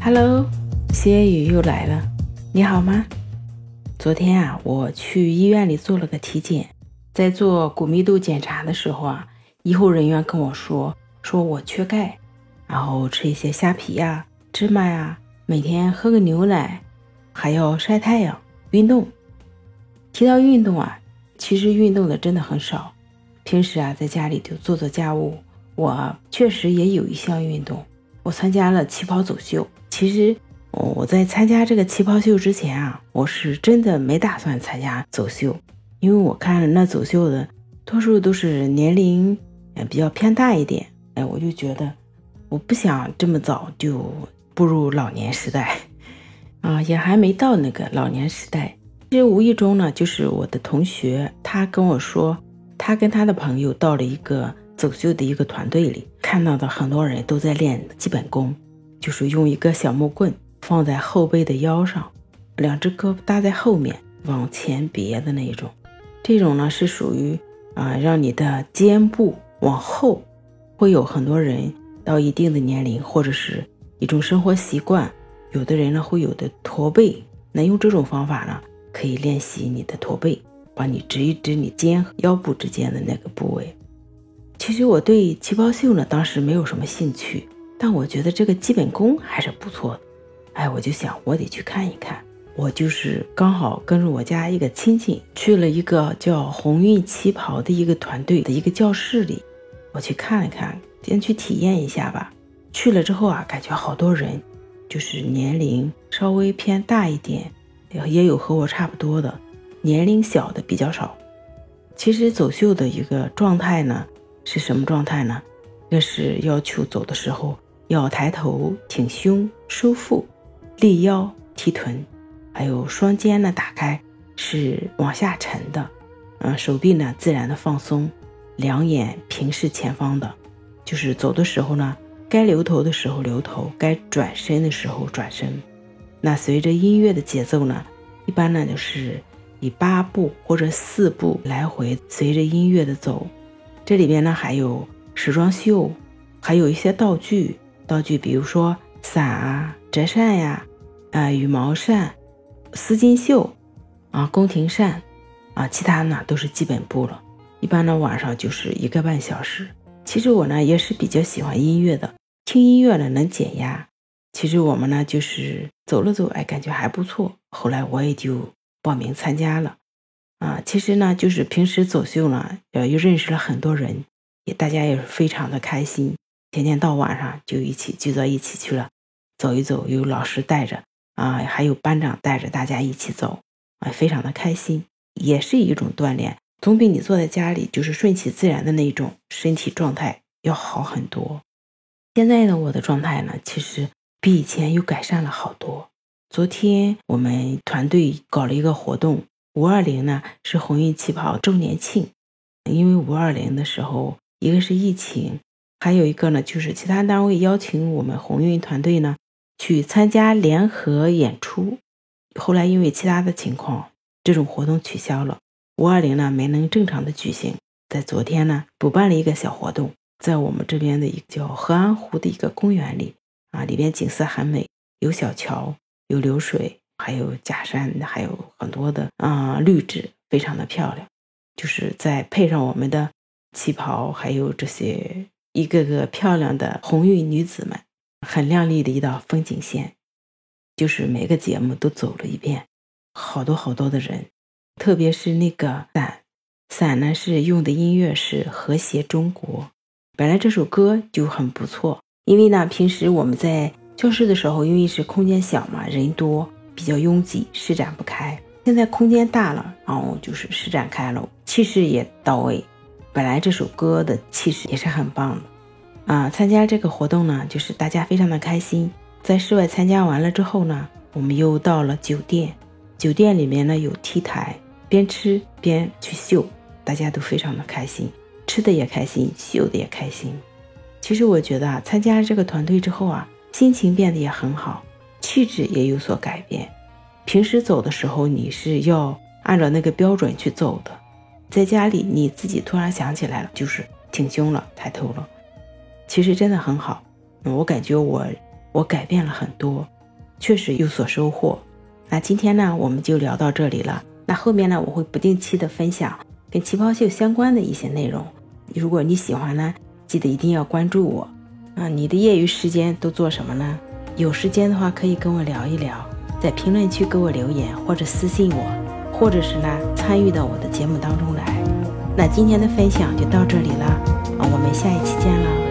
Hello，歇雨又来了，你好吗？昨天啊，我去医院里做了个体检，在做骨密度检查的时候啊，医护人员跟我说，说我缺钙，然后吃一些虾皮呀、芝麻呀，每天喝个牛奶，还要晒太阳、运动。提到运动啊，其实运动的真的很少，平时啊，在家里就做做家务。我确实也有一项运动，我参加了旗袍走秀。其实我在参加这个旗袍秀之前啊，我是真的没打算参加走秀，因为我看了那走秀的多数都是年龄呃比较偏大一点，哎，我就觉得我不想这么早就步入老年时代 啊，也还没到那个老年时代。其实无意中呢，就是我的同学，他跟我说，他跟他的朋友到了一个。走秀的一个团队里，看到的很多人都在练基本功，就是用一个小木棍放在后背的腰上，两只胳膊搭在后面往前别的那种。这种呢是属于啊，让你的肩部往后。会有很多人到一定的年龄或者是一种生活习惯，有的人呢会有的驼背，那用这种方法呢可以练习你的驼背，帮你直一直你肩和腰部之间的那个部位。其实我对旗袍秀呢，当时没有什么兴趣，但我觉得这个基本功还是不错的。哎，我就想我得去看一看。我就是刚好跟着我家一个亲戚去了一个叫鸿运旗袍的一个团队的一个教室里，我去看了看，先去体验一下吧。去了之后啊，感觉好多人，就是年龄稍微偏大一点，也有和我差不多的，年龄小的比较少。其实走秀的一个状态呢。是什么状态呢？那是要求走的时候要抬头挺胸收腹，立腰提臀，还有双肩呢打开是往下沉的，嗯，手臂呢自然的放松，两眼平视前方的，就是走的时候呢，该留头的时候留头，该转身的时候转身。那随着音乐的节奏呢，一般呢就是以八步或者四步来回随着音乐的走。这里边呢还有时装秀，还有一些道具，道具比如说伞啊、折扇呀、啊羽毛扇、丝巾绣，啊宫廷扇，啊其他呢都是基本步了。一般呢晚上就是一个半小时。其实我呢也是比较喜欢音乐的，听音乐呢能减压。其实我们呢就是走了走，哎感觉还不错。后来我也就报名参加了。啊，其实呢，就是平时走秀呢，呃，又认识了很多人，也大家也是非常的开心，天天到晚上就一起聚到一起去了，走一走，有老师带着啊，还有班长带着大家一起走，啊，非常的开心，也是一种锻炼，总比你坐在家里就是顺其自然的那种身体状态要好很多。现在的，我的状态呢，其实比以前又改善了好多。昨天我们团队搞了一个活动。五二零呢是鸿运旗袍周年庆，因为五二零的时候，一个是疫情，还有一个呢就是其他单位邀请我们鸿运团队呢去参加联合演出，后来因为其他的情况，这种活动取消了，五二零呢没能正常的举行。在昨天呢补办了一个小活动，在我们这边的一个叫河安湖的一个公园里啊，里边景色很美，有小桥，有流水。还有假山，还有很多的啊绿植，非常的漂亮。就是再配上我们的旗袍，还有这些一个个漂亮的红运女子们，很亮丽的一道风景线。就是每个节目都走了一遍，好多好多的人，特别是那个伞，伞呢是用的音乐是和谐中国。本来这首歌就很不错，因为呢平时我们在教室的时候，因为是空间小嘛，人多。比较拥挤，施展不开。现在空间大了，然后就是施展开了，气势也到位。本来这首歌的气势也是很棒的啊！参加这个活动呢，就是大家非常的开心。在室外参加完了之后呢，我们又到了酒店。酒店里面呢有 T 台，边吃边去秀，大家都非常的开心，吃的也开心，秀的也开心。其实我觉得啊，参加这个团队之后啊，心情变得也很好。气质也有所改变。平时走的时候，你是要按照那个标准去走的。在家里，你自己突然想起来了，就是挺胸了，抬头了。其实真的很好。我感觉我我改变了很多，确实有所收获。那今天呢，我们就聊到这里了。那后面呢，我会不定期的分享跟旗袍秀相关的一些内容。如果你喜欢呢，记得一定要关注我。啊，你的业余时间都做什么呢？有时间的话可以跟我聊一聊，在评论区给我留言或者私信我，或者是呢参与到我的节目当中来。那今天的分享就到这里了，我们下一期见了。